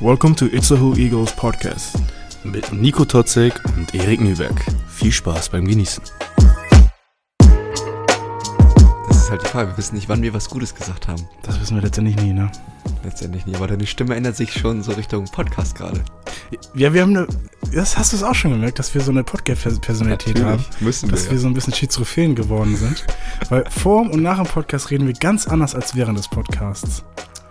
Welcome to It's a Who Eagles Podcast mit Nico Totzek und Erik Nüberg. Viel Spaß beim Genießen. Das ist halt die Frage. Wir wissen nicht, wann wir was Gutes gesagt haben. Das wissen wir letztendlich nie, ne? Letztendlich nie. Aber deine Stimme ändert sich schon so Richtung Podcast gerade. Ja, wir haben eine. Das hast du es auch schon gemerkt, dass wir so eine Podcast-Personalität haben. Müssen Dass wir. wir ja. so ein bisschen schizophren geworden sind. Weil vor und nach dem Podcast reden wir ganz anders als während des Podcasts.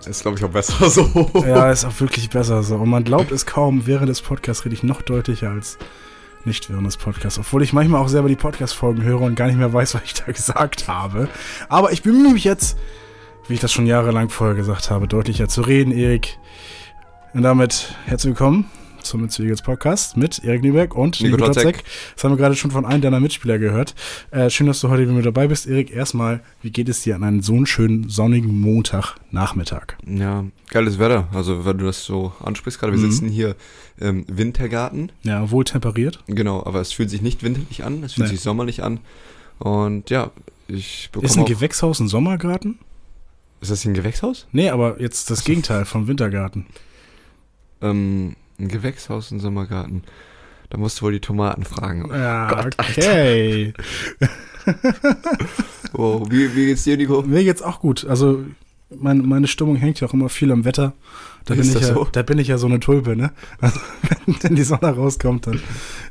Ist, glaube ich, auch besser so. Ja, ist auch wirklich besser so. Und man glaubt es kaum, während des Podcasts rede ich noch deutlicher als nicht während des Podcasts. Obwohl ich manchmal auch selber die Podcast-Folgen höre und gar nicht mehr weiß, was ich da gesagt habe. Aber ich bemühe mich jetzt, wie ich das schon jahrelang vorher gesagt habe, deutlicher zu reden, Erik. Und damit herzlich willkommen zum Eagles Podcast mit Erik Nieberg und Nico Totzek. Das haben wir gerade schon von einem deiner Mitspieler gehört. Äh, schön, dass du heute wieder mit dabei bist, Erik. Erstmal, wie geht es dir an einem so einen schönen sonnigen Montagnachmittag? Ja, geiles Wetter. Also, wenn du das so ansprichst gerade. Wir Mhm. sitzen hier im Wintergarten. Ja, wohl temperiert. Genau, aber es fühlt sich nicht winterlich an. Es fühlt Nee. sich sommerlich an. Und ja, ich bekomme Ist ein Gewächshaus ein Sommergarten? Ist das hier ein Gewächshaus? Nee, aber jetzt das Gegenteil vom Wintergarten. Ähm, ein Gewächshaus, ein Sommergarten. Da musst du wohl die Tomaten fragen. Ja, okay. Oh, wie, wie geht's dir, Nico? Mir geht's auch gut. Also mein, meine Stimmung hängt ja auch immer viel am Wetter. Da bin, Ist ich das ja, so? da bin ich ja so eine Tulpe, ne? Also wenn, wenn die Sonne rauskommt, dann,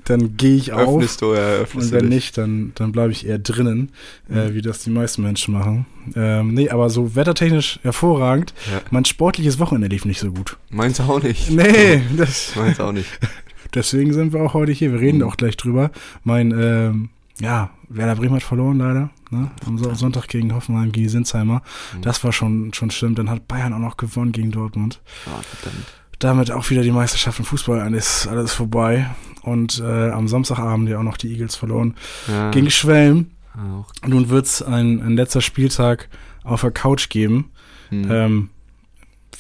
dann gehe ich auf. Öffnest du, ja, öffnest Und wenn nicht, dann, dann bleibe ich eher drinnen, äh, Mhm. wie das die meisten Menschen machen. Ähm, nee, aber so wettertechnisch hervorragend. Ja. Mein sportliches Wochenende lief nicht so gut. Meins auch nicht. Nee, das, Meins auch nicht. Deswegen sind wir auch heute hier. Wir reden Mhm. auch gleich drüber. Mein, ähm, ja, Werder Bremen hat verloren leider. Ne? Am So- Sonntag gegen Hoffenheim, gegen Sinsheimer. Mhm. Das war schon, schon schlimm. Dann hat Bayern auch noch gewonnen gegen Dortmund. Ah, verdammt. Damit auch wieder die Meisterschaft im Fußball. Alles, alles vorbei. Und äh, am Samstagabend ja auch noch die Eagles verloren. Ja, Gegen Schwelm. auch. Nun wird es ein, ein letzter Spieltag auf der Couch geben. Hm. Ähm,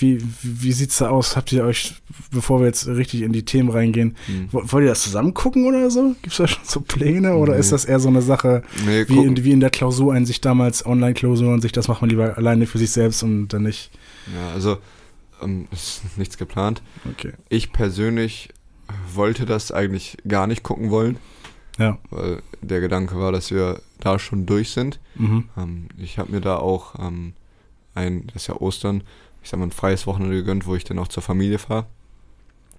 wie, wie, sieht's da aus? Habt ihr euch, bevor wir jetzt richtig in die Themen reingehen, Hm. Wo- Wollt ihr das zusammen gucken oder so? Gibt es da schon so Pläne oder Nee. ist das eher so eine Sache Nee, wie in, wie in der Klausureinsicht damals, Online-Klausur sich das macht man lieber alleine für sich selbst und dann nicht? Ja, also ähm, ist nichts geplant. Okay. Ich persönlich wollte das eigentlich gar nicht gucken wollen, Ja. weil der Gedanke war, dass wir da schon durch sind. Mhm. Ähm, ich habe mir da auch ähm, ein, das ist ja Ostern, ich sag mal ein freies Wochenende gegönnt, wo ich dann auch zur Familie fahre,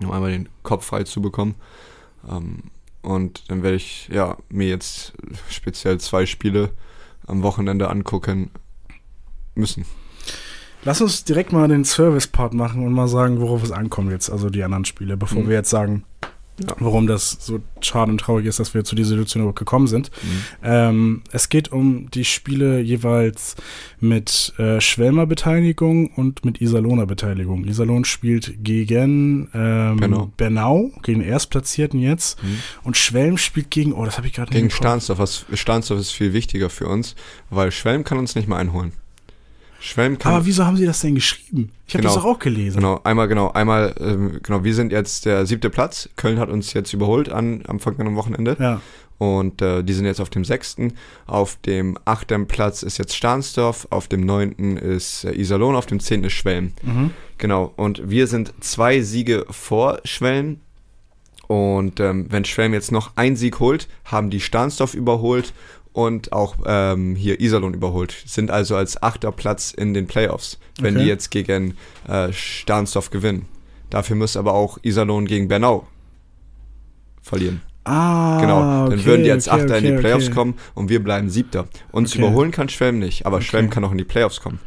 um einmal den Kopf frei zu bekommen. Ähm, und dann werde ich ja mir jetzt speziell zwei Spiele am Wochenende angucken müssen. Lass uns direkt mal den Service-Part machen und mal sagen, worauf es ankommt jetzt, also die anderen Spiele, bevor Mhm. wir jetzt sagen, Ja. warum das so schade und traurig ist, dass wir zu dieser Situation überhaupt gekommen sind. Mhm. Ähm, es geht um die Spiele jeweils mit äh, Schwelmer Beteiligung und mit Iserlohner Beteiligung. Iserlohn spielt gegen ähm, Bernau. Bernau, gegen den Erstplatzierten jetzt. Mhm. Und Schwelm spielt gegen, oh, das habe ich gerade Gegen nicht Kopf. Stahnsdorf. Was, Stahnsdorf ist viel wichtiger für uns, weil Schwelm kann uns nicht mehr einholen. Schwelm kann. Aber wieso haben sie das denn geschrieben? Ich habe Genau. das doch auch gelesen. Genau, einmal genau, einmal, ähm, genau, wir sind jetzt der siebte Platz. Köln hat uns jetzt überholt an, am vergangenen Wochenende. Ja, Und äh, die sind jetzt auf dem sechsten. Auf dem achten Platz ist jetzt Stahnsdorf, auf dem neunten ist äh, Iserlohn, auf dem zehnten ist Schwelm. mhm. Genau, und wir sind zwei Siege vor Schwelm. Und ähm, wenn Schwelm jetzt noch einen Sieg holt, haben die Stahnsdorf überholt und auch ähm, hier Iserlohn überholt. Sind also als achter Platz in den Playoffs, wenn Okay. die jetzt gegen äh, Stahnsdorf gewinnen. Dafür muss aber auch Iserlohn gegen Bernau verlieren. Ah, Genau, dann okay, würden die als okay, Achter in die Playoffs kommen und wir bleiben Siebter. Uns überholen kann Schwelm nicht, aber. Schwelm kann auch in die Playoffs kommen.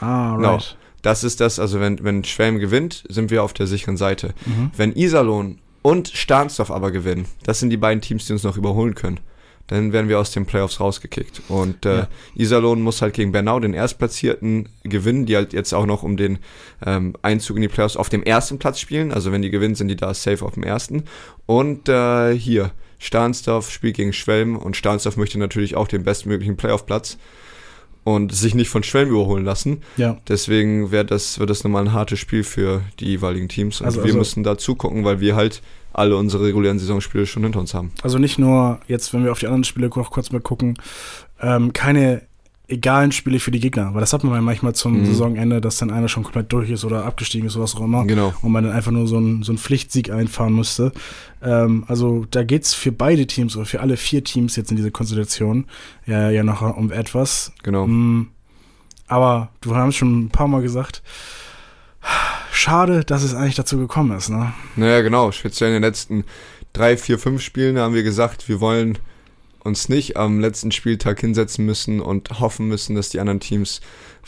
Ah, Genau. right. Das ist das, also wenn, wenn Schwelm gewinnt, sind wir auf der sicheren Seite. Mhm. Wenn Iserlohn und Stahnsdorf aber gewinnen, das sind die beiden Teams, die uns noch überholen können, dann werden wir aus den Playoffs rausgekickt. Und äh, Ja. Iserlohn muss halt gegen Bernau, den Erstplatzierten, gewinnen, die halt jetzt auch noch um den ähm, Einzug in die Playoffs auf dem ersten Platz spielen. Also wenn die gewinnen, sind die da safe auf dem ersten. Und äh, hier, Stahnsdorf spielt gegen Schwelm und Stahnsdorf möchte natürlich auch den bestmöglichen Playoff-Platz und sich nicht von Schwelm überholen lassen. Ja. Deswegen wär das, wird das nochmal ein hartes Spiel für die jeweiligen Teams. Und Also- wir also- müssen da zugucken, weil wir halt alle unsere regulären Saisonspiele schon hinter uns haben. Also nicht nur jetzt, wenn wir auf die anderen Spiele noch kurz mal gucken, ähm, keine egalen Spiele für die Gegner. Weil das hat man ja manchmal zum Mhm. Saisonende, dass dann einer schon komplett durch ist oder abgestiegen ist oder was auch immer. Genau. Und man dann einfach nur so einen, so einen Pflichtsieg einfahren musste. Ähm, also da geht's für beide Teams oder für alle vier Teams jetzt in dieser Konstellation ja, ja noch um etwas. Genau. Mm, aber du hast schon ein paar Mal gesagt, schade, dass es eigentlich dazu gekommen ist. Ne? Naja, genau. Speziell in den letzten drei, vier, fünf Spielen haben wir gesagt, wir wollen uns nicht am letzten Spieltag hinsetzen müssen und hoffen müssen, dass die anderen Teams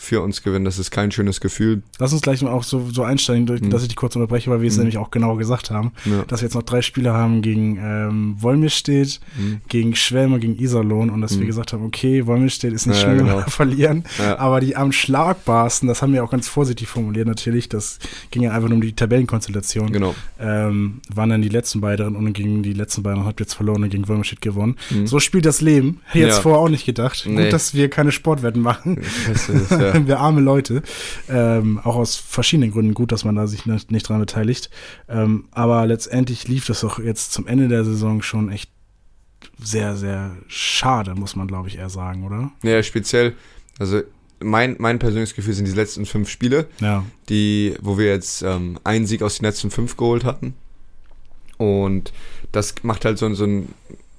für uns gewinnen. Das ist kein schönes Gefühl. Lass uns gleich mal auch so, so einsteigen, Mhm. dass ich dich kurz unterbreche, weil wir es Mhm. nämlich auch genau gesagt haben, Ja. dass wir jetzt noch drei Spiele haben gegen ähm, Wolmirstedt, Mhm. gegen Schwelme, gegen Iserlohn und dass wir Mhm. gesagt haben, okay, Wolmirstedt ist nicht Ja, schlimm, wenn genau. wir verlieren, Ja. aber die am schlagbarsten, das haben wir auch ganz vorsichtig formuliert natürlich, das ging ja einfach nur um die Tabellenkonstellation, Genau. ähm, waren dann die letzten beiden und gegen die letzten beiden habt ihr jetzt verloren und gegen Wolmirstedt gewonnen. So spielt das Leben. Hätte ich jetzt vorher auch nicht gedacht. Nee. Gut, dass wir keine Sportwetten machen. Das ist, ja. wir arme Leute. Ähm, auch aus verschiedenen Gründen gut, dass man da sich nicht, nicht dran beteiligt. Ähm, aber letztendlich lief das doch jetzt zum Ende der Saison schon echt sehr, sehr schade, muss man glaube ich eher sagen, oder? ja, speziell, also mein, mein persönliches Gefühl sind die letzten fünf Spiele, Ja. die, wo wir jetzt ähm, einen Sieg aus den letzten fünf geholt hatten. Und das macht halt so, so, ein,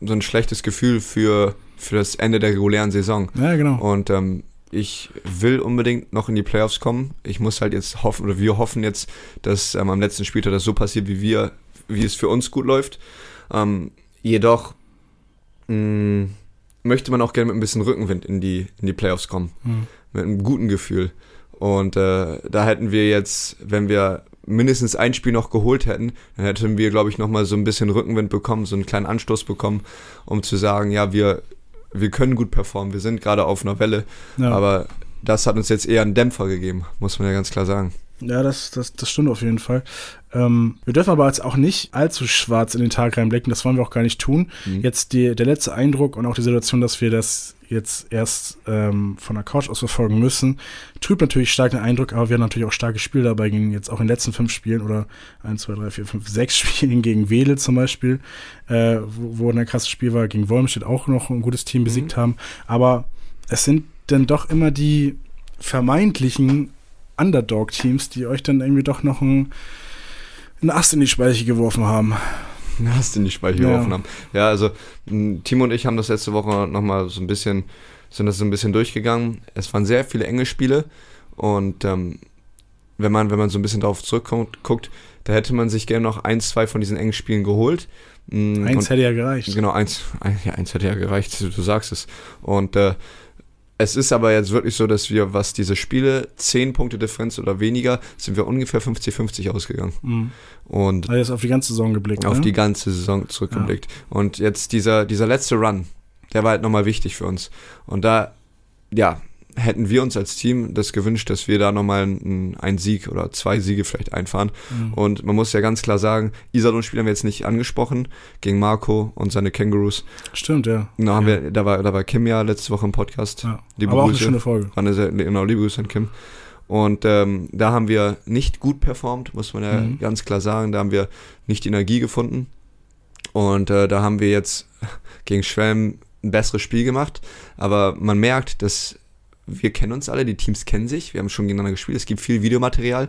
so ein schlechtes Gefühl für, für das Ende der regulären Saison. Ja, genau. Und ähm, ich will unbedingt noch in die Playoffs kommen. Ich muss halt jetzt hoffen, oder wir hoffen jetzt, dass ähm, am letzten Spieltag das so passiert, wie wir, wie es für uns gut läuft. Ähm, jedoch mh, möchte man auch gerne mit ein bisschen Rückenwind in die, in die Playoffs kommen. Hm. Mit einem guten Gefühl. Und äh, da hätten wir jetzt, wenn wir mindestens ein Spiel noch geholt hätten, dann hätten wir, glaube ich, nochmal so ein bisschen Rückenwind bekommen, so einen kleinen Anstoß bekommen, um zu sagen, ja, wir, wir können gut performen, wir sind gerade auf einer Welle, Ja. aber das hat uns jetzt eher einen Dämpfer gegeben, muss man ja ganz klar sagen. Ja, das, das, das stimmt auf jeden Fall. Ähm, wir dürfen aber jetzt auch nicht allzu schwarz in den Tag reinblicken, das wollen wir auch gar nicht tun. Mhm. Jetzt die, der letzte Eindruck und auch die Situation, dass wir das jetzt erst ähm, von der Couch aus verfolgen müssen, trübt natürlich stark den Eindruck, aber wir haben natürlich auch starke Spiele dabei, gegen jetzt auch in den letzten fünf Spielen oder 1, 2, 3, 4, 5, 6 Spielen gegen Wedel zum Beispiel, äh, wo, wo ein krasses Spiel war, gegen Wolmstedt auch noch ein gutes Team besiegt haben. Aber es sind dann doch immer die vermeintlichen Underdog-Teams, die euch dann irgendwie doch noch ein, einen Ast in die Speiche geworfen haben. Hast du nicht Speicher Ja. geworfen haben. Ja, also Timo und ich haben das letzte Woche nochmal so ein bisschen, sind das so ein bisschen durchgegangen. Es waren sehr viele enge Spiele und ähm, wenn man, wenn man so ein bisschen darauf zurückguckt, guckt, da hätte man sich gerne noch ein, zwei von diesen engen Spielen geholt. Eins und- hätte ja gereicht. Genau, eins, ein, ja, eins hätte ja gereicht, du, du sagst es. Und äh, es ist aber jetzt wirklich so, dass wir, was diese Spiele, 10 Punkte Differenz oder weniger, sind wir ungefähr 50-50 ausgegangen. Mhm. Und Also jetzt auf die ganze Saison geblickt. auf ne? die ganze Saison zurückgeblickt. Und jetzt dieser, dieser letzte Run, der war halt nochmal wichtig für uns. Und da, ja, hätten wir uns als Team das gewünscht, dass wir da nochmal einen, einen Sieg oder zwei Siege vielleicht einfahren. Mhm. Und man muss ja ganz klar sagen, Iserlohn Spiel haben wir jetzt nicht angesprochen, gegen Marco und seine Kangaroos. Stimmt, ja. Da, haben ja. wir, da, war, da war Kim ja letzte Woche im Podcast. ja. Liebe Aber auch eine Grüße. schöne Folge. War eine sehr, genau, liebe Grüße an Kim. Und ähm, da haben wir nicht gut performt, muss man ja Mhm. ganz klar sagen. Da haben wir nicht die Energie gefunden. Und äh, da haben wir jetzt gegen Schwelm ein besseres Spiel gemacht. Aber man merkt, dass wir kennen uns alle, die Teams kennen sich. Wir haben schon gegeneinander gespielt. Es gibt viel Videomaterial.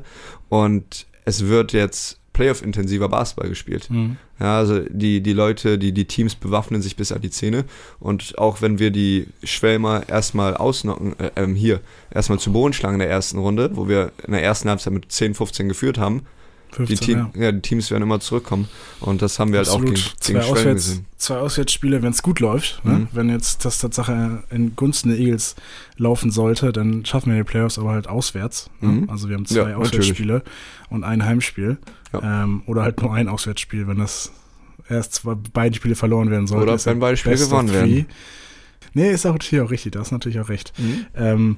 Und es wird jetzt Playoff-intensiver Basketball gespielt. Mhm. Ja, also die, die Leute, die, die Teams bewaffnen sich bis an die Zähne. Und auch wenn wir die Schwelmer erstmal ausnocken, äh, ähm, hier, erstmal zu Boden schlagen in der ersten Runde, wo wir in der ersten Halbzeit mit 10, 15 geführt haben, 15, die, Team, ja. ja. die Teams werden immer zurückkommen. Und das haben wir halt auch Absolut. gegen, zwei, gegen Schwelm Auswärts, gesehen. zwei Auswärtsspiele, wenn es gut läuft. Ne? Mhm. Wenn jetzt das Tatsache in Gunsten der Eagles laufen sollte, dann schaffen wir die Playoffs aber halt auswärts. Ne? Mhm. Also wir haben zwei Ja, natürlich. Auswärtsspiele und ein Heimspiel. Ähm, oder halt nur ein Auswärtsspiel, wenn das erst zwei, beide Spiele verloren werden sollten. Oder Ist wenn beide Spiele gewonnen werden. Nee, ist auch natürlich auch richtig, da hast du natürlich auch recht. Ähm,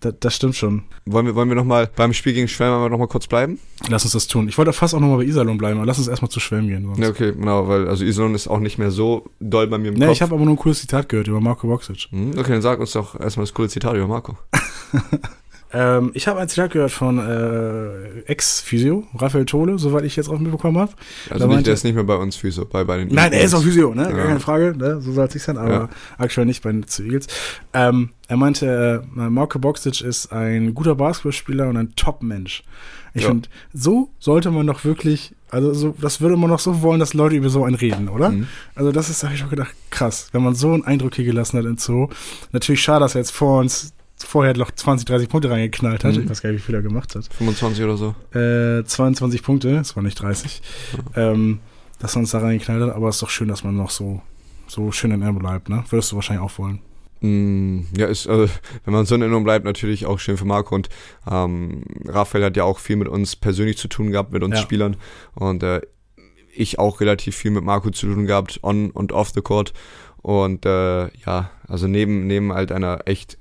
da, das stimmt schon. Wollen wir, wollen wir nochmal beim Spiel gegen Schwelm noch mal kurz bleiben? Lass uns das tun. Ich wollte fast auch nochmal bei Iserlohn bleiben, aber lass uns erstmal zu Schwelm gehen. Sonst. Ja, okay, genau, weil also Isolon ist auch nicht mehr so doll bei mir im Nee, Kopf. ich habe aber nur ein cooles Zitat gehört über Marco Voxic. Hm, Okay, dann sag uns doch erstmal das coole Zitat über Marco. Ähm, ich habe ein Zitat gehört von äh, Ex-Physio, Raphael Tole, soweit ich jetzt auch mitbekommen habe. Also nicht, der ist nicht mehr bei uns Physio, bei, bei den Nein, er ist auch Physio, ne? Gar Ja. keine Frage, ne? so soll es sich sein, aber Ja. aktuell nicht bei den Eagles. Ähm, er meinte, äh, Marco Boxic ist ein guter Basketballspieler und ein Top-Mensch. Ich Ja. finde, so sollte man doch wirklich, also so, das würde man doch so wollen, dass Leute über so einen reden, oder? Mhm. Also das ist, habe ich doch gedacht, krass, wenn man so einen Eindruck hier gelassen hat in Zoo. Natürlich schade, dass er jetzt vor uns vorher noch 20, 30 Punkte reingeknallt hat. Mhm. Ich weiß gar nicht, wie viel er gemacht hat. 25 oder so. Äh, 22 Punkte, es war nicht 30. Ähm, dass er uns da reingeknallt hat, aber es ist doch schön, dass man noch so, so schön in Erinnerung bleibt, ne? Würdest du wahrscheinlich auch wollen. Mm, Ja, ist, also, wenn man so in Erinnerung bleibt, natürlich auch schön für Marco. Und ähm, Raphael hat ja auch viel mit uns persönlich zu tun gehabt, mit uns Ja. Spielern. Und äh, ich auch relativ viel mit Marco zu tun gehabt, on und off the court. Und äh, ja, also neben, neben halt einer echt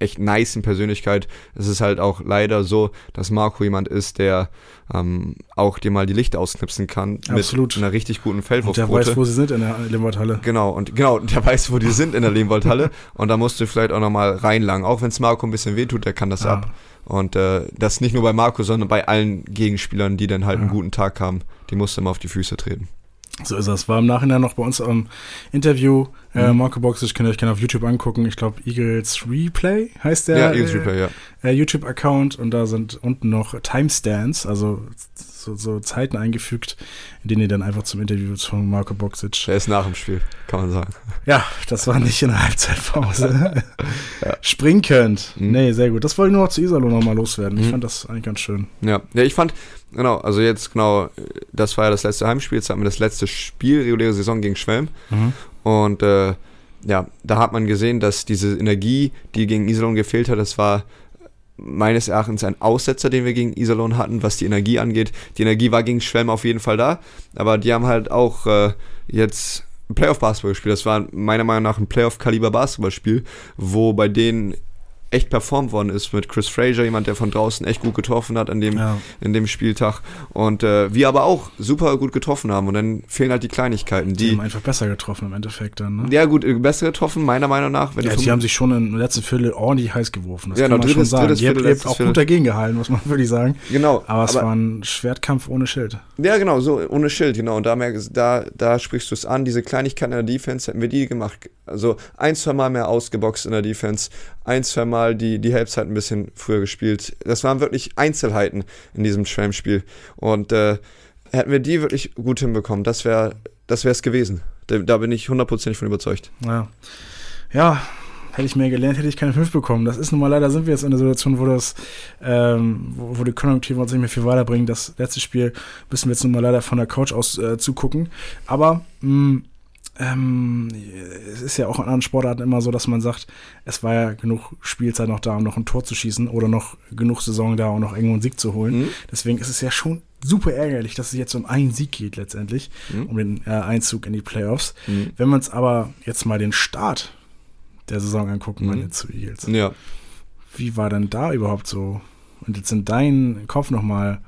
echt nicen Persönlichkeit. Es ist halt auch leider so, dass Marco jemand ist, der ähm, auch dir mal die Lichter ausknipsen kann Absolut. mit einer richtig guten Und der Feldwurfquote. weiß, wo sie sind in der Limburghalle. Genau, und genau, der weiß, wo die sind in der Lehmwoldhalle. und da musst du vielleicht auch nochmal reinlangen. Auch wenn es Marco ein bisschen wehtut, der kann das Ja. ab. Und äh, das nicht nur bei Marco, sondern bei allen Gegenspielern, die dann halt einen Ja. guten Tag haben. Die musst du immer auf die Füße treten. So ist das. War im Nachhinein noch bei uns am Interview. Äh, Mhm. Marco Boxic könnt ihr euch gerne auf YouTube angucken. Ich glaube, Eagles Replay heißt der. ja, Eagles äh, Replay, ja. äh, YouTube-Account und da sind unten noch Timestamps, also so, so Zeiten eingefügt, in denen ihr dann einfach zum Interview von Marco Boxic. Der ist nach dem Spiel, kann man sagen. Ja, das war nicht in der Halbzeitpause. Ja. Springen könnt. Mhm. Nee, sehr gut. Das wollte ich nur noch zu Iserlohn nochmal loswerden. Ich Mhm. fand das eigentlich ganz schön. Ja, ja, ich fand, genau, also jetzt genau, das war ja das letzte Heimspiel, jetzt hatten wir das letzte Spiel, reguläre Saison gegen Schwelm. Und äh, ja, da hat man gesehen, dass diese Energie, die gegen Iserlohn gefehlt hat, das war meines Erachtens ein Aussetzer, den wir gegen Iserlohn hatten, was die Energie angeht. Die Energie war gegen Schwelm auf jeden Fall da, aber die haben halt auch äh, jetzt Playoff-Basketball gespielt. Das war meiner Meinung nach ein Playoff-Kaliber-Basketballspiel, wo bei denen echt performt worden ist mit Chris Frazier, jemand, der von draußen echt gut getroffen hat an dem, Ja. in dem Spieltag. Und äh, wir aber auch super gut getroffen haben. Und dann fehlen halt die Kleinigkeiten, Die die. haben einfach besser getroffen im Endeffekt dann, ne? Ja, gut, äh, besser getroffen, meiner Meinung nach. Wenn Ja, die haben sich schon im letzten Viertel ordentlich heiß geworfen. Das Ja, kann man schon drittes- sagen. drittes Viertel, ihr habt auch Viertel. gut dagegen gehalten, muss man wirklich sagen. genau, Aber es war ein Schwertkampf ohne Schild. Ja, genau, so ohne Schild, genau. Und da, da, da sprichst du es an. Diese Kleinigkeiten in der Defense hätten wir die gemacht. Also ein, zwei Mal mehr ausgeboxt in der Defense, ein, zwei Mal die, die Halbzeit ein bisschen früher gespielt. Das waren wirklich Einzelheiten in diesem Schwelm-Spiel. Und äh, hätten wir die wirklich gut hinbekommen, das wäre das es gewesen. Da, da bin ich hundertprozentig von überzeugt. Ja. Ja, hätte ich mehr gelernt, hätte ich keine 5 bekommen. Das ist nun mal leider, sind wir jetzt in der Situation, wo das, ähm, wo, wo die Konjunktive uns nicht mehr viel weiterbringen. Das letzte Spiel müssen wir jetzt nun mal leider von der Couch aus äh, zugucken. Aber mh, ähm, es ist ja auch in anderen Sportarten immer so, dass man sagt, es war ja genug Spielzeit noch da, um noch ein Tor zu schießen oder noch genug Saison da, um noch irgendwo einen Sieg zu holen. Mhm. Deswegen ist es ja schon super ärgerlich, dass es jetzt um einen Sieg geht letztendlich, Mhm. um den äh, Einzug in die Playoffs. Mhm. Wenn wir uns aber jetzt mal den Start der Saison angucken, Mhm. meine zu Eagles, Ja. wie war denn da überhaupt so? Und jetzt in deinem Kopf nochmal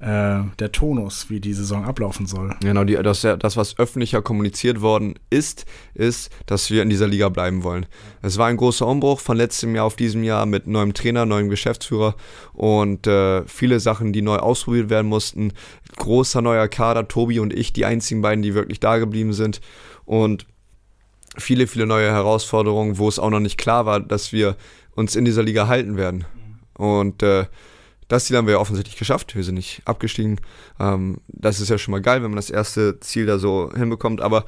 äh, der Tonus, wie die Saison ablaufen soll. Genau, die, das, das, was öffentlicher kommuniziert worden ist, ist, dass wir in dieser Liga bleiben wollen. Es war ein großer Umbruch von letztem Jahr auf diesem Jahr mit neuem Trainer, neuem Geschäftsführer und äh, viele Sachen, die neu ausprobiert werden mussten. Großer neuer Kader, Tobi und ich, die einzigen beiden, die wirklich da geblieben sind. Und viele, viele neue Herausforderungen, wo es auch noch nicht klar war, dass wir uns in dieser Liga halten werden. Und äh, das Ziel haben wir ja offensichtlich geschafft. Wir sind nicht abgestiegen. Ähm, das ist ja schon mal geil, wenn man das erste Ziel da so hinbekommt. Aber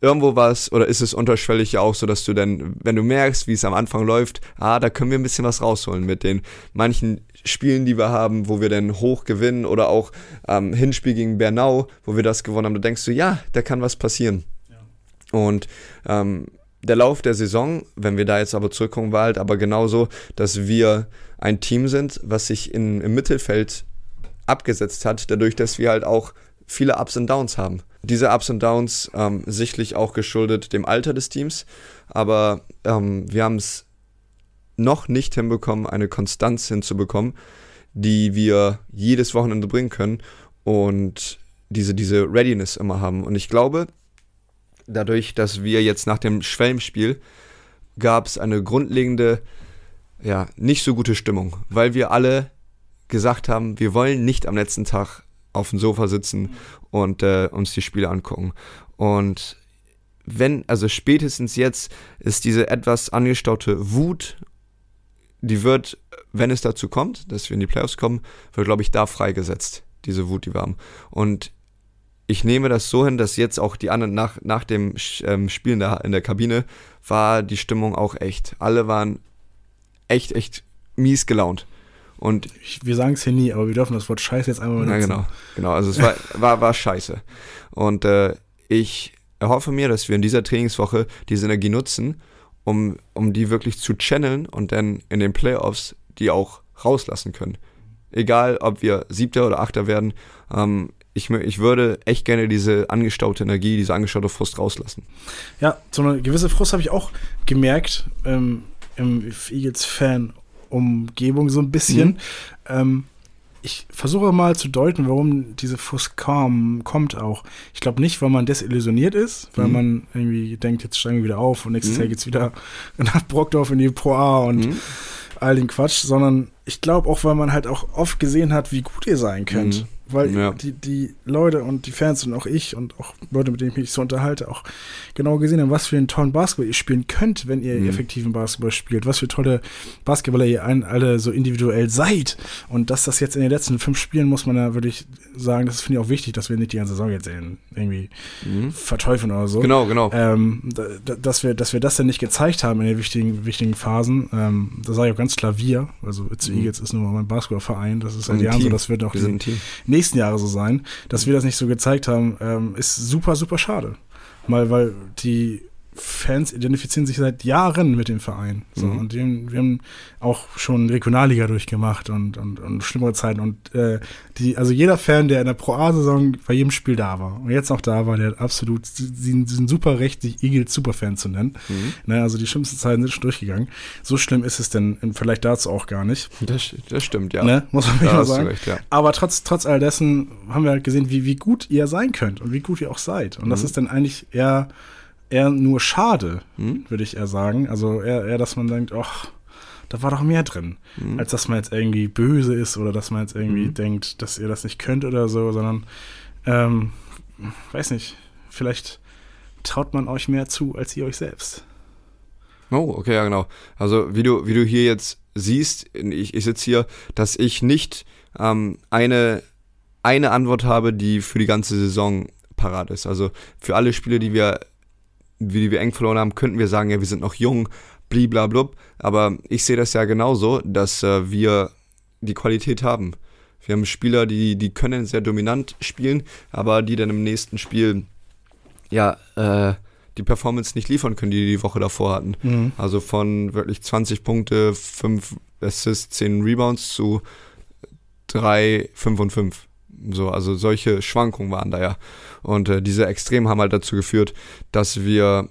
irgendwo war es oder ist es unterschwellig ja auch so, dass du dann, wenn du merkst, wie es am Anfang läuft, ah, da können wir ein bisschen was rausholen mit den manchen Spielen, die wir haben, wo wir dann hoch gewinnen oder auch ähm, Hinspiel gegen Bernau, wo wir das gewonnen haben. Da denkst du, ja, da kann was passieren. Und ähm, der Lauf der Saison, wenn wir da jetzt aber zurückkommen, war halt aber genauso, dass wir ein Team sind, was sich in, im Mittelfeld abgesetzt hat, dadurch, dass wir halt auch viele Ups und Downs haben. Diese Ups und Downs ähm, sichtlich auch geschuldet dem Alter des Teams, aber ähm, wir haben es noch nicht hinbekommen, eine Konstanz hinzubekommen, die wir jedes Wochenende bringen können und diese, diese Readiness immer haben. Und ich glaube, dadurch, dass wir jetzt nach dem Schwellenspiel gab es eine grundlegende ja, nicht so gute Stimmung, weil wir alle gesagt haben, wir wollen nicht am letzten Tag auf dem Sofa sitzen und äh, uns die Spiele angucken. Und wenn, also spätestens jetzt ist diese etwas angestaute Wut, die wird, wenn es dazu kommt, dass wir in die Playoffs kommen, wird, glaube ich, da freigesetzt, diese Wut, die wir haben. Und ich nehme das so hin, dass jetzt auch die anderen nach, nach dem ähm, Spiel in der, in der Kabine war die Stimmung auch echt. Alle waren echt, echt mies gelaunt. Und ich, wir sagen es hier nie, aber wir dürfen das Wort Scheiße jetzt einmal benutzen. Ja, genau, genau. Also es war, war, war scheiße. Und äh, ich erhoffe mir, dass wir in dieser Trainingswoche diese Energie nutzen, um, um die wirklich zu channeln und dann in den Playoffs die auch rauslassen können. Egal, ob wir Siebter oder Achter werden, ähm, ich, ich würde echt gerne diese angestaute Energie, diese angestaute Frust rauslassen. Ja, so eine gewisse Frust habe ich auch gemerkt ähm, im Eagles-Fan-Umgebung so ein bisschen. Mhm. Ähm, ich versuche mal zu deuten, warum diese Frust kam, kommt auch. Ich glaube nicht, weil man desillusioniert ist, weil mhm. man irgendwie denkt, jetzt steigen wir wieder auf und nächstes mhm. Jahr geht's wieder nach Brockdorf in die Pro A und mhm. all den Quatsch, sondern ich glaube auch, weil man halt auch oft gesehen hat, wie gut ihr sein könnt. Weil ja. die, die Leute und die Fans und auch ich und auch Leute, mit denen ich mich so unterhalte, auch genau gesehen haben, was für einen tollen Basketball ihr spielen könnt, wenn ihr mhm. effektiven Basketball spielt, was für tolle Basketballer ihr alle so individuell seid. Und dass das jetzt in den letzten fünf Spielen, muss man da würde ich sagen, das finde ich auch wichtig, dass wir nicht die ganze Saison jetzt irgendwie mhm. verteufeln oder so. Genau, genau. Ähm, da, dass, wir, dass wir das dann nicht gezeigt haben in den wichtigen, wichtigen Phasen, ähm, da sage ich auch ganz klar wir, also It's mhm. Eagles ist nur mein Basketballverein, das ist seit Jahren so, das wird auch wir die, nächsten Jahre so sein, dass wir das nicht so gezeigt haben, ähm, ist super, super schade. Mal, weil die Fans identifizieren sich seit Jahren mit dem Verein. So, mhm. Und die, wir haben auch schon Regionalliga durchgemacht und, und, und schlimmere Zeiten. Und äh, die, also jeder Fan, der in der Pro A-Saison bei jedem Spiel da war und jetzt noch da war, der hat absolut sind super Recht, sich Eagles Superfan zu nennen. Mhm. Ne, also die schlimmsten Zeiten sind schon durchgegangen. So schlimm ist es denn vielleicht dazu auch gar nicht. Das, das stimmt, ja. Ne? Muss man mal sagen. Recht, ja. Aber trotz, trotz all dessen haben wir halt gesehen, wie, wie gut ihr sein könnt und wie gut ihr auch seid. Und mhm. das ist dann eigentlich eher eher nur schade, hm? würde ich eher sagen. Also eher, eher, dass man denkt, ach, da war doch mehr drin. Hm? Als dass man jetzt irgendwie böse ist oder dass man jetzt irgendwie hm? denkt, dass ihr das nicht könnt oder so, sondern, ähm, weiß nicht, vielleicht traut man euch mehr zu als ihr euch selbst. Oh, okay, ja, genau. Also wie du, wie du hier jetzt siehst, ich, ich sitze hier, dass ich nicht ähm, eine, eine Antwort habe, die für die ganze Saison parat ist. Also für alle Spiele, die wir wie wir eng verloren haben, könnten wir sagen, ja, wir sind noch jung, bliblablub. Aber ich sehe das ja genauso, dass äh, wir die Qualität haben. Wir haben Spieler, die, die können sehr dominant spielen, aber die dann im nächsten Spiel ja äh, die Performance nicht liefern können, die die, die Woche davor hatten. Mhm. Also von wirklich 20 Punkte, 5 Assists, 10 Rebounds zu 3, 5 und 5. So, also solche Schwankungen waren da ja. Und äh, diese Extremen haben halt dazu geführt, dass wir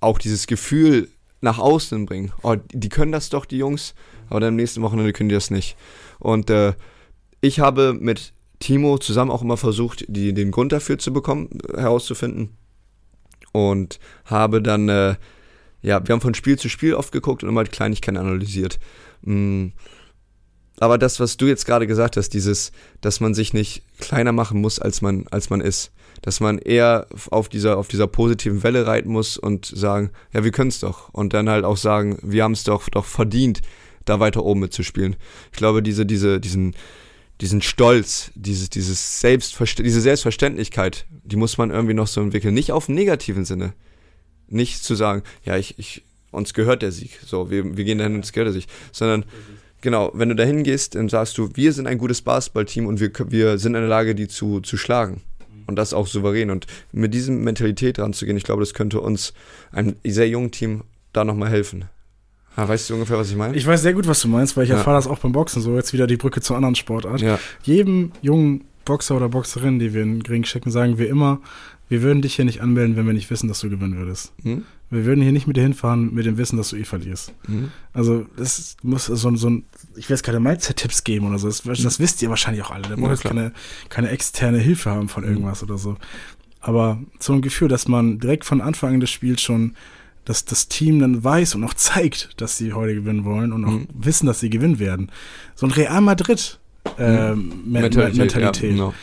auch dieses Gefühl nach außen bringen. Oh, die können das doch, die Jungs, aber dann am nächsten Wochenende können die das nicht. Und äh, ich habe mit Timo zusammen auch immer versucht, die, den Grund dafür zu bekommen, herauszufinden. Und habe dann, äh, ja, wir haben von Spiel zu Spiel oft geguckt und immer die Kleinigkeiten analysiert. Mhm aber das, was du jetzt gerade gesagt hast, dieses, dass man sich nicht kleiner machen muss, als man, als man ist. Dass man eher auf dieser, auf dieser positiven Welle reiten muss und sagen, ja, wir können es doch. Und dann halt auch sagen, wir haben es doch, doch verdient, da weiter oben mitzuspielen. Ich glaube, diese, diese, diesen, diesen Stolz, dieses, dieses Selbstverst diese Selbstverständlichkeit, die muss man irgendwie noch so entwickeln. Nicht auf negativen Sinne. Nicht zu sagen, ja, ich, ich, uns gehört der Sieg. So, wir, wir gehen dahin und uns gehört der Sieg. Sondern Genau, wenn du da hingehst, dann sagst du, wir sind ein gutes Basketballteam und wir, wir sind in der Lage, die zu, zu schlagen. Und das auch souverän. Und mit diesem Mentalität ranzugehen, ich glaube, das könnte uns, einem sehr jungen Team, da nochmal helfen. Ja, weißt du ungefähr, was ich meine? Ich weiß sehr gut, was du meinst, weil ich ja. erfahre das auch beim Boxen so. Jetzt wieder die Brücke zur anderen Sportart. Ja. Jedem jungen Boxer oder Boxerin, die wir in den Ring schicken, sagen wir immer, wir würden dich hier nicht anmelden, wenn wir nicht wissen, dass du gewinnen würdest. Hm? Wir würden hier nicht mit dir hinfahren, mit dem Wissen, dass du eh verlierst. Mhm. Also, das muss so, so ein, ich will jetzt keine Mindset-Tipps geben oder so. Das, das mhm. wisst ihr wahrscheinlich auch alle. Da braucht ja, keine, keine externe Hilfe haben von mhm. irgendwas mhm. oder so. Aber so ein Gefühl, dass man direkt von Anfang an des Spiels schon dass das Team dann weiß und auch zeigt, dass sie heute gewinnen wollen und auch Mhm. wissen, dass sie gewinnen werden. So ein Real Madrid äh, Me- Me- Mentalität. Ja, genau.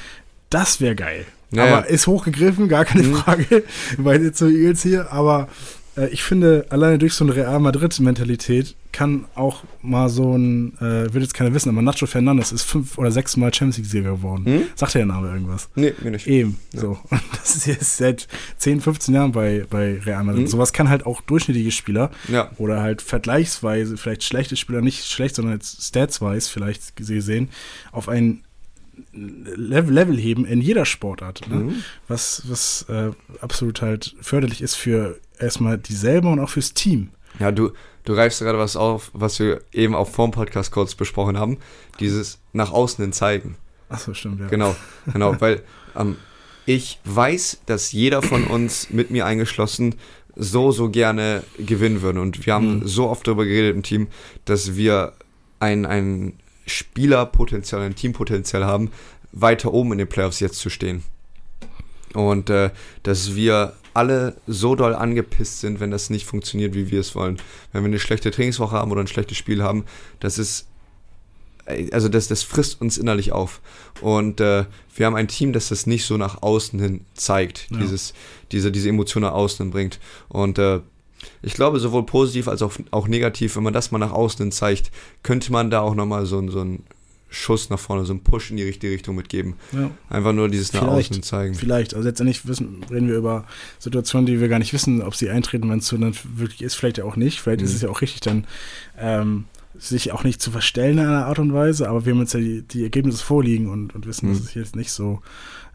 Das wäre geil. Ja, aber ist hochgegriffen, gar keine Mhm. Frage, weil jetzt so Eagles hier. Aber äh, ich finde, alleine durch so eine Real Madrid-Mentalität kann auch mal so ein, äh, wird jetzt keiner wissen, aber Nacho Fernandes ist fünf oder sechs Mal Champions League-Sieger geworden. Hm? Sagt der Name irgendwas? Nee, mir nicht. Eben, Ja. so. Und das ist jetzt seit 10, 15 Jahren bei, bei Real Madrid. Mhm. Sowas kann halt auch durchschnittliche Spieler Ja, oder halt vergleichsweise, vielleicht schlechte Spieler, nicht schlecht, sondern jetzt statsweise vielleicht gesehen, auf ein Level, Level heben in jeder Sportart. Ne? Mhm. Was, was äh, absolut halt förderlich ist für erstmal die selber und auch fürs Team. Ja, du, du greifst gerade was auf, was wir eben auch vorm Podcast kurz besprochen haben. Dieses nach außen hin zeigen. Achso, stimmt, ja. Genau, genau, weil ähm, ich weiß, dass jeder von uns, mit mir eingeschlossen, so, so gerne gewinnen würde. Und wir haben Mhm. so oft darüber geredet im Team, dass wir ein, ein Spielerpotenzial, ein Teampotenzial haben, weiter oben in den Playoffs jetzt zu stehen. Und äh, dass wir alle so doll angepisst sind, wenn das nicht funktioniert, wie wir es wollen. Wenn wir eine schlechte Trainingswoche haben oder ein schlechtes Spiel haben, das ist also das, das frisst uns innerlich auf. Und äh, wir haben ein Team, das das nicht so nach außen hin zeigt, Ja. dieses, diese, diese Emotion nach außen hin bringt. Und äh, ich glaube, sowohl positiv als auch, auch negativ, wenn man das mal nach außen zeigt, könnte man da auch nochmal so, einen- so einen Schuss nach vorne, so einen Push in die richtige Richtung mitgeben. ja. Einfach nur dieses nach Vielleicht. außen hin zeigen. Vielleicht. Also letztendlich wissen, reden wir über Situationen, die wir gar nicht wissen, ob sie eintreten, wenn es so dann wirklich ist, vielleicht ja auch nicht. Vielleicht ist Mhm. es ja auch richtig, dann ähm, sich auch nicht zu verstellen in einer Art und Weise, aber wir haben jetzt ja die, die Ergebnisse vorliegen und, und wissen, dass Mhm. es hier jetzt nicht so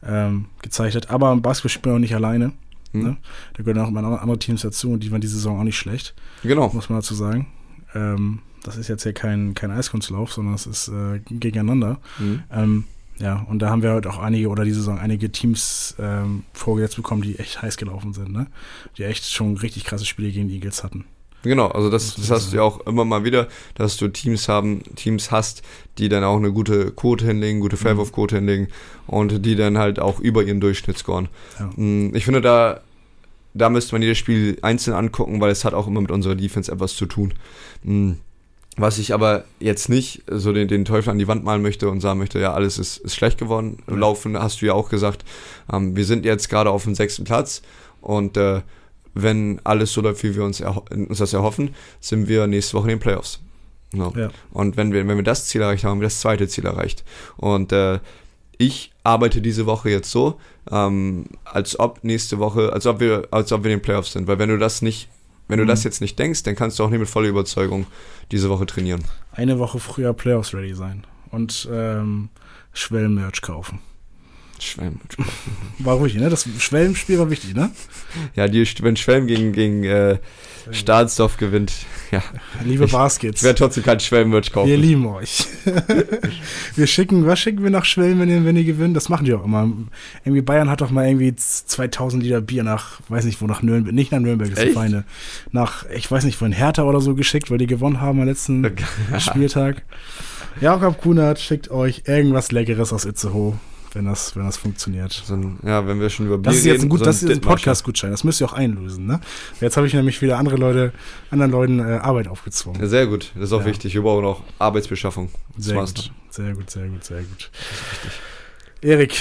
ähm, gezeigt hat. Aber im Basketball spielt man auch nicht alleine. Hm? Ne? Da gehören auch immer andere Teams dazu und die waren diese Saison auch nicht schlecht, Genau. muss man dazu sagen. Ähm, das ist jetzt hier kein, kein Eiskunstlauf, sondern es ist äh, gegeneinander. Mhm. Ähm, ja, und da haben wir heute auch einige oder diese Saison einige Teams ähm, vorgesetzt bekommen, die echt heiß gelaufen sind, ne? Die echt schon richtig krasse Spiele gegen die Eagles hatten. Genau, also das, Das hast du ja auch immer mal wieder, dass du Teams haben, Teams hast, die dann auch eine gute Quote hinlegen, gute Fairwurf-Quote hinlegen und die dann halt auch über ihren Durchschnitt scoren. Ja. Mm, Ich finde, da, da müsste man jedes Spiel einzeln angucken, weil es hat auch immer mit unserer Defense etwas zu tun. Mm, Was ich aber jetzt nicht so den, den Teufel an die Wand malen möchte und sagen möchte, ja, alles ist, ist schlecht geworden. Ja. Laufen hast du ja auch gesagt. Ähm, wir sind jetzt gerade auf dem sechsten Platz und äh, wenn alles so läuft, wie wir uns, uns das erhoffen, sind wir nächste Woche in den Playoffs. Genau. Ja. Und wenn wir, wenn wir das Ziel erreicht haben, haben wir das zweite Ziel erreicht. Und äh, ich arbeite diese Woche jetzt so, ähm, als ob nächste Woche, als ob wir, als ob wir in den Playoffs sind. Weil wenn du das nicht, wenn du Mhm. das jetzt nicht denkst, dann kannst du auch nicht mit voller Überzeugung diese Woche trainieren. Eine Woche früher Playoffs ready sein und ähm, Schwellenmerch kaufen. Schwelm. War ruhig, ne? Das Schwellenspiel war wichtig, ne? Ja, die, wenn Schwelm gegen, gegen äh, Stahnsdorf gewinnt, ja, Liebe Baskets. ich werde trotzdem kein Schwelm-Merch Wir kaufen. lieben euch. wir schicken, was schicken wir nach Schwellen, wenn ihr, wenn ihr gewinnt? Das machen die auch immer. Irgendwie Bayern hat doch mal irgendwie 2000 Liter Bier nach, weiß nicht wo, nach Nürnberg, nicht nach Nürnberg, das Echt? Feinde. Nach, ich weiß nicht, von Hertha oder so geschickt, weil die gewonnen haben am letzten Spieltag. Jakob Kunert schickt euch irgendwas Leckeres aus Itzehoe, wenn das, wenn das funktioniert. So ein, ja, wenn wir schon über Bier Das ist jetzt ein, gut, so das ist ein. Podcast-Gutschein. Das müsst ihr auch einlösen, ne? Jetzt habe ich nämlich wieder andere Leute, anderen Leuten äh, Arbeit aufgezwungen. Ja, sehr gut, das ist auch Ja. wichtig. Wir brauchen auch Arbeitsbeschaffung. Sehr gut, sehr gut, sehr gut, sehr gut. Erik,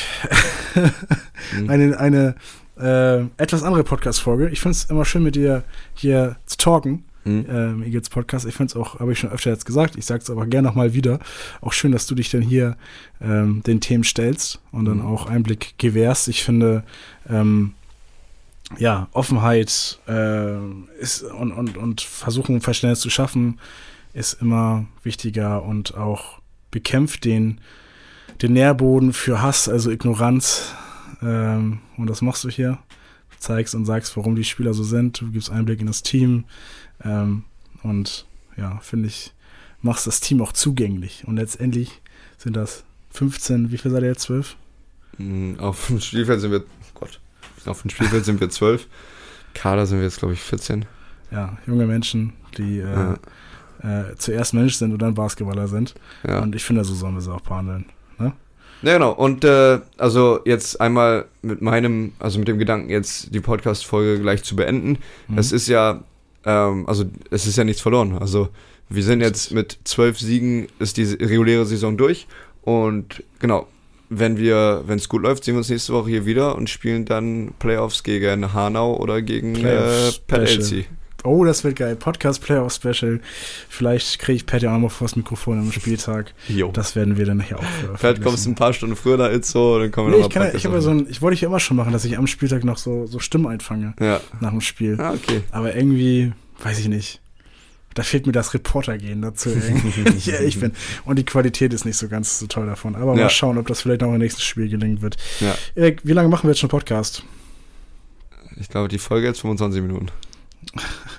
Mhm. eine, eine äh, etwas andere Podcast-Folge. Ich finde es immer schön, mit dir hier zu talken. Mhm. Ähm, Eagles Podcast. Ich finde es auch, habe ich schon öfter jetzt gesagt, ich sage es aber gerne nochmal wieder. Auch schön, dass du dich dann hier ähm, den Themen stellst und dann Mhm. auch Einblick gewährst. Ich finde, ähm, ja, Offenheit äh, ist und, und, und versuchen, Verständnis zu schaffen, ist immer wichtiger und auch bekämpft den, den Nährboden für Hass, also Ignoranz. Ähm, und das machst du hier. Zeigst und sagst, warum die Spieler so sind. Du gibst Einblick in das Team. Ähm, und ja, finde ich, machst das Team auch zugänglich. Und letztendlich sind das 15, wie viel seid ihr jetzt? 12? Mhm, Auf dem Spielfeld sind wir, Gott, auf dem Spielfeld sind wir 12. Kader sind wir jetzt, glaube ich, 14. Ja, junge Menschen, die äh, Ja. äh, zuerst Mensch sind und dann Basketballer sind. Ja. Und ich finde, so sollen wir sie auch behandeln. Ja, genau. Und äh, also jetzt einmal mit meinem, also mit dem Gedanken, jetzt die Podcast-Folge gleich zu beenden. Mhm. Es ist ja ähm, also es ist ja nichts verloren. Also wir sind jetzt mit zwölf Siegen, ist die reguläre Saison durch. Und genau, wenn wir, wenn es gut läuft, sehen wir uns nächste Woche hier wieder und spielen dann Playoffs gegen Hanau oder gegen äh, Playoffs Pat Special. Oh, das wird geil. Podcast Playoff Special. Vielleicht kriege ich Pat ja auch mal vor das Mikrofon am Spieltag. Jo. Das werden wir dann nachher auch Vielleicht kommst du ein paar Stunden früher da jetzt so, dann kommen wir Nee, noch ich, kann, ich, ja so ein, ich wollte ich ja immer schon machen, dass ich am Spieltag noch so, so Stimmen einfange Ja. nach dem Spiel. Ah, okay. Aber irgendwie, weiß ich nicht. Da fehlt mir das Reportergehen dazu. ich ehrlich bin. Und die Qualität ist nicht so ganz so toll davon. Aber Ja. mal schauen, ob das vielleicht noch im nächsten Spiel gelingen wird. Ja. Erik, wie lange machen wir jetzt schon Podcast? Ich glaube, die Folge jetzt 25 Minuten.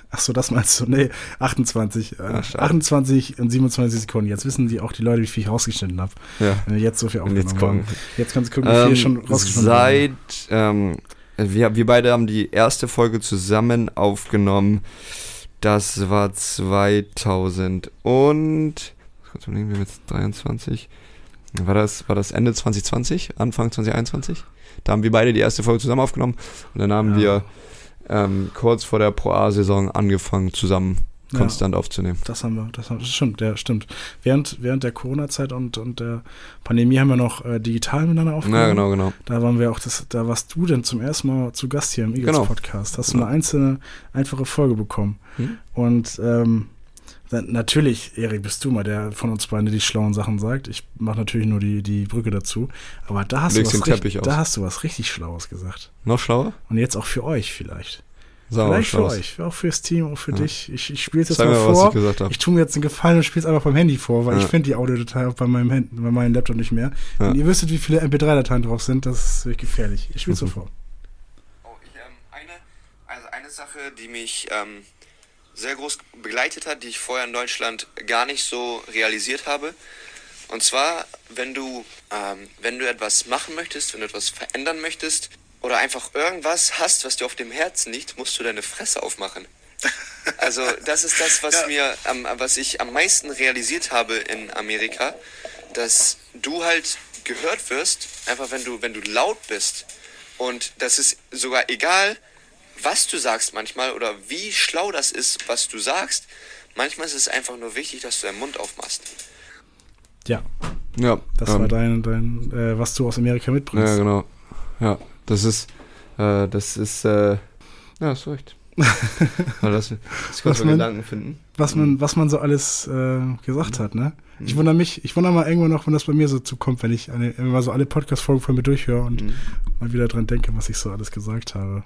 Ach so, das meinst du? Nee, 28. Äh, Ach, schade. 28 und 27 Sekunden. Jetzt wissen die auch die Leute, wie viel ich rausgeschnitten habe. Ja. Wenn wir jetzt so viel jetzt aufgenommen haben. gucken. Jetzt kannst du gucken, wie viel Ähm, schon rausgeschnitten seit, ähm, wir, wir beide haben die erste Folge zusammen aufgenommen. Das war 2000 und, kurz überlegen, wir haben jetzt 23. War das, war das Ende 2020, Anfang 2021? Da haben wir beide die erste Folge zusammen aufgenommen und dann haben Ja. wir ähm, kurz vor der Pro A-Saison angefangen, zusammen Ja. konstant aufzunehmen. Das haben wir, das, haben, das stimmt, ja, stimmt. Während, während der Corona-Zeit und, und der Pandemie haben wir noch äh, digital miteinander aufgenommen. Ja, genau, genau. Da waren wir auch, das, da warst du denn zum ersten Mal zu Gast hier im Eagles Genau. Podcast. Hast du Genau. eine einzelne, einfache Folge bekommen. Hm? Und ähm, natürlich, Erik, bist du mal der von uns beiden, der die schlauen Sachen sagt. Ich mache natürlich nur die, die Brücke dazu. Aber da hast, du was, den Teppich richtig, aus. da hast du was richtig Schlaues gesagt. Noch schlauer? Und jetzt auch für euch vielleicht. Mal vielleicht für euch, auch fürs Team, auch für Ja. dich. Ich, ich spiele es jetzt Sag mal mir vor. ich. Ich tue mir jetzt einen Gefallen und spiele es einfach beim Handy vor, weil Ja. ich finde die Audiodatei auch bei meinem, bei meinem Laptop nicht mehr. Ja. Und ihr wüsstet, wie viele MP3-Dateien drauf sind, das ist wirklich gefährlich. Ich spiele es Mhm. sofort. Oh, ich, ähm, eine, also eine Sache, die mich ähm, sehr groß begleitet hat, die ich vorher in Deutschland gar nicht so realisiert habe. Und zwar, wenn du, ähm, wenn du etwas machen möchtest, wenn du etwas verändern möchtest oder einfach irgendwas hast, was dir auf dem Herzen liegt, musst du deine Fresse aufmachen. Also das ist das, was mir, am, was ich am meisten realisiert habe in Amerika, dass du halt gehört wirst, einfach wenn du, wenn du laut bist. Und das ist sogar egal, was du sagst manchmal oder wie schlau das ist, was du sagst. Manchmal ist es einfach nur wichtig, dass du deinen Mund aufmachst. Ja, Ja, das ähm, war dein, dein äh, was du aus Amerika mitbringst. Ja, genau. Ja, das ist, äh, das ist, äh, ja, hast recht. Das, das Was man- Gedanken finden. Was man, was man so alles äh, gesagt hat, ne? Ich wundere mich, ich wundere mal irgendwann noch, wenn das bei mir so zukommt, wenn ich eine, mal so alle Podcast-Folgen von mir durchhöre und Mhm. mal wieder dran denke, was ich so alles gesagt habe.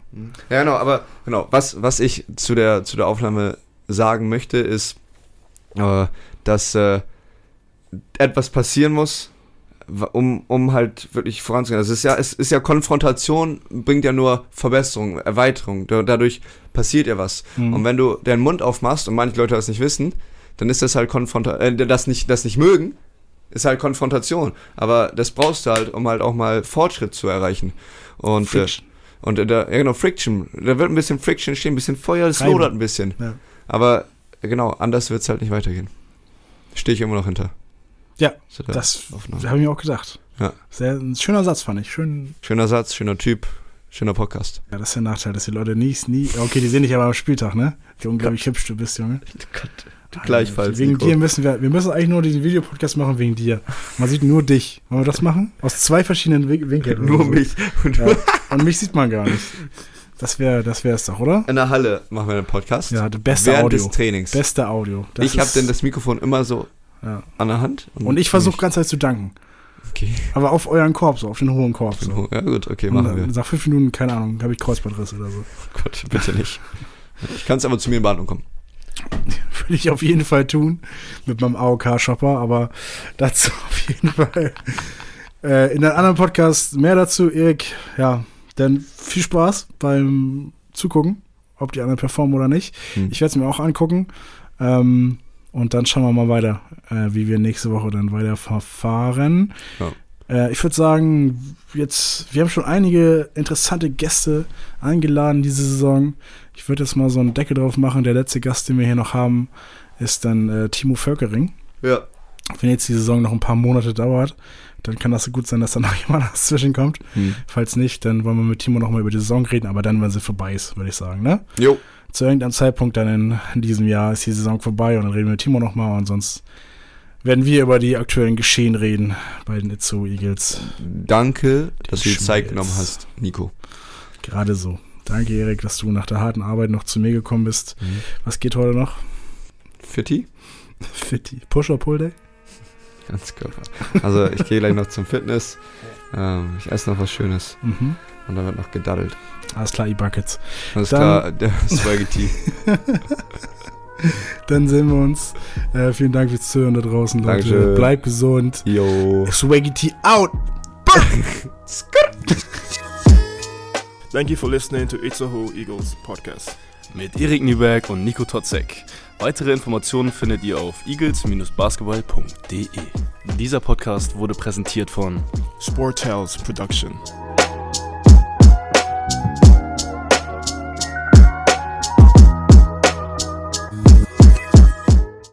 Ja, genau, aber genau, was, was ich zu der, zu der Aufnahme sagen möchte, ist, äh, dass äh, etwas passieren muss, um, um halt wirklich voranzugehen. Also es ist ja, es ist ja Konfrontation, bringt ja nur Verbesserung, Erweiterung. Da, dadurch passiert ja was. Mhm. Und wenn du deinen Mund aufmachst und manche Leute das nicht wissen, dann ist das halt Konfrontation, äh, das nicht, das nicht mögen, ist halt Konfrontation. Aber das brauchst du halt, um halt auch mal Fortschritt zu erreichen. Und, äh, und äh, da, ja genau, Friction. Da wird ein bisschen Friction stehen, ein bisschen Feuer, es lodert ein bisschen. Ja. Aber genau, anders wird es halt nicht weitergehen. Stehe ich immer noch hinter. Ja, das habe ich mir auch gedacht. Ja. Sehr, ein schöner Satz, fand ich. Schön, Schöner Satz, schöner Typ, schöner Podcast. ja, das ist der Nachteil, dass die Leute nie, nie, okay, die sehen dich aber am Spieltag, ne? Wie unglaublich hübsch du bist, Junge. Gleichfalls. Wegen Nico. dir müssen wir, wir müssen eigentlich nur diesen Videopodcast machen wegen dir. Man sieht nur dich. Wollen wir das machen? Aus zwei verschiedenen Win- Winkeln. Nur so. mich. Und Ja. Und mich sieht man gar nicht. Das wäre das wäre es doch, oder? In der Halle machen wir einen Podcast. Ja, der beste während Audio. des Trainings. Beste Audio. Das ich habe denn das Mikrofon immer so Ja. an der Hand. Und ich versuche ganz Zeit zu danken. Okay. Aber auf euren Korb, so, auf den hohen Korb. So. Ja gut, okay, Und machen dann wir. Nach fünf Minuten, keine Ahnung, habe ich Kreuzbandriss oder so. Gott, bitte nicht. Ich kann es aber zu mir in Behandlung kommen. Würde ich auf jeden Fall tun. Mit meinem AOK-Shopper, aber dazu auf jeden Fall. Äh, in einem anderen Podcast mehr dazu, Erik. Ja, dann viel Spaß beim Zugucken, ob die anderen performen oder nicht. Hm. Ich werde es mir auch angucken. Ähm, und dann schauen wir mal weiter, äh, wie wir nächste Woche dann weiter verfahren. Ja. Äh, ich würde sagen, jetzt, wir haben schon einige interessante Gäste eingeladen diese Saison. Ich würde jetzt mal so einen Deckel drauf machen. Der letzte Gast, den wir hier noch haben, ist dann äh, Timo Völkering. Ja. Wenn jetzt die Saison noch ein paar Monate dauert, dann kann das so gut sein, dass da noch jemand dazwischen kommt. Hm. Falls nicht, dann wollen wir mit Timo noch mal über die Saison reden, aber dann, wenn sie vorbei ist, würde ich sagen, ne? Jo. zu irgendeinem Zeitpunkt dann in, in diesem Jahr ist die Saison vorbei und dann reden wir mit Timo nochmal und sonst werden wir über die aktuellen Geschehen reden bei den Itzu Eagles. Danke, dass du die Zeit genommen hast, Nico. Gerade so. Danke, Erik, dass du nach der harten Arbeit noch zu mir gekommen bist. Was geht heute noch? Fitti? Fitti. Push or Pull Day? Ganz Körper. Also ich gehe gleich noch zum Fitness. Ähm, ich esse noch was Schönes Mhm. und dann wird noch gedaddelt. Alles klar, E-Buckets. Alles Dann- klar, der Swaggy Dann sehen wir uns. Äh, vielen Dank fürs Zuhören da draußen, Leute. Dankeschön. Bleibt gesund. Yo. Swaggy T out. Thank you for listening to Itzaho Eagles podcast. mit Erik Nieberg und Nico Totzek. Weitere Informationen findet ihr auf eagles-basketball.de. Dieser Podcast wurde präsentiert von Sport Tales Production.